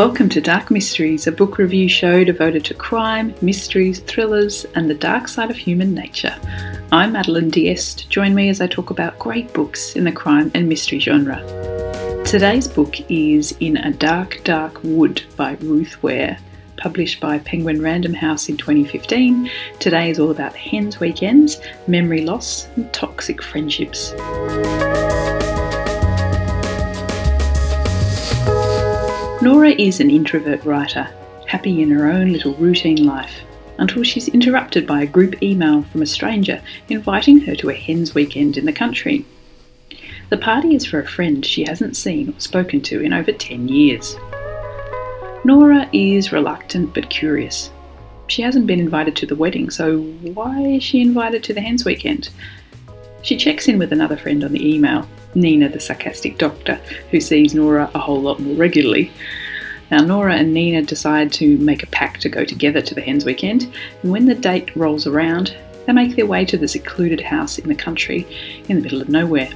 Welcome to Dark Mysteries, a book review show devoted to crime, mysteries, thrillers, and the dark side of human nature. I'm Madeline Diest. Join me as I talk about great books in the crime and mystery genre. Today's book is In a Dark, Dark Wood by Ruth Ware, published by Penguin Random House in 2015. Today is all about hens weekends, memory loss, and toxic friendships. Nora is an introvert writer, happy in her own little routine life, until she's interrupted by a group email from a stranger inviting her to a hens weekend in the country. The party is for a friend she hasn't seen or spoken to in over 10 years. Nora is reluctant but curious. She hasn't been invited to the wedding, so why is she invited to the hens weekend? She checks in with another friend on the email, Nina, the sarcastic doctor, who sees Nora a whole lot more regularly. Now, Nora and Nina decide to make a pact to go together to the hens weekend, and when the date rolls around, they make their way to the secluded house in the country in the middle of nowhere.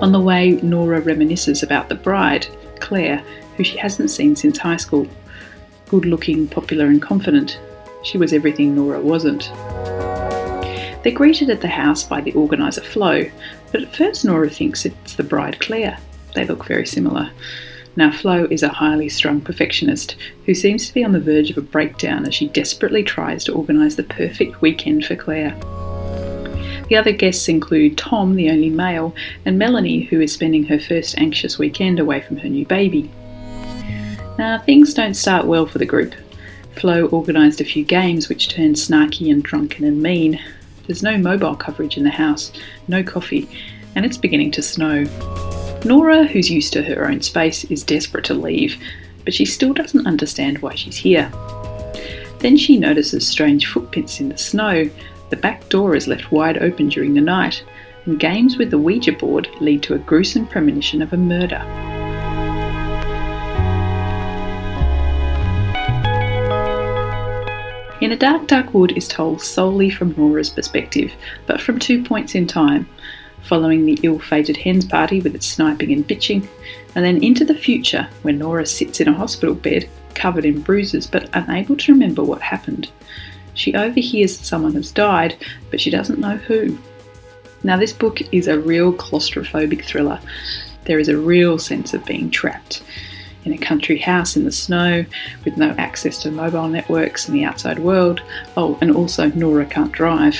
On the way, Nora reminisces about the bride, Claire, who she hasn't seen since high school. Good looking, popular, and confident. She was everything Nora wasn't. They're greeted at the house by the organiser Flo, but at first Nora thinks it's the bride Claire. They look very similar. Now, Flo is a highly strung perfectionist who seems to be on the verge of a breakdown as she desperately tries to organise the perfect weekend for Claire. The other guests include Tom, the only male, and Melanie, who is spending her first anxious weekend away from her new baby. Now, things don't start well for the group. Flo organised a few games which turned snarky and drunken and mean, there's no mobile coverage in the house, no coffee, and it's beginning to snow. Nora, who's used to her own space, is desperate to leave, but she still doesn't understand why she's here. Then she notices strange footprints in the snow. The back door is left wide open during the night, and games with the Ouija board lead to a gruesome premonition of a murder. In a Dark Dark Wood is told solely from Nora's perspective, but from two points in time following the ill fated hens party with its sniping and bitching, and then into the future when Nora sits in a hospital bed covered in bruises but unable to remember what happened. She overhears that someone has died, but she doesn't know who. Now, this book is a real claustrophobic thriller. There is a real sense of being trapped in a country house in the snow with no access to mobile networks in the outside world. Oh, and also Nora can't drive.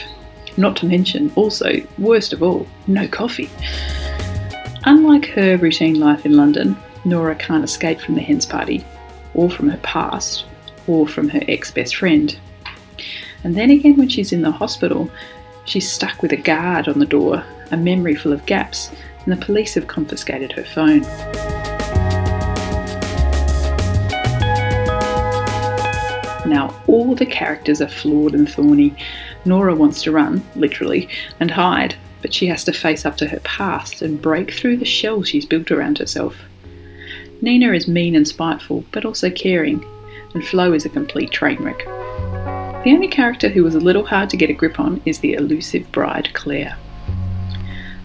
Not to mention, also, worst of all, no coffee. Unlike her routine life in London, Nora can't escape from the hens party, or from her past, or from her ex best friend. And then again, when she's in the hospital, she's stuck with a guard on the door, a memory full of gaps, and the police have confiscated her phone. Now, all the characters are flawed and thorny. Nora wants to run, literally, and hide, but she has to face up to her past and break through the shell she's built around herself. Nina is mean and spiteful, but also caring, and Flo is a complete train wreck. The only character who was a little hard to get a grip on is the elusive bride, Claire.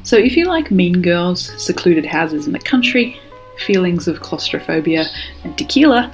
So, if you like mean girls, secluded houses in the country, feelings of claustrophobia, and tequila,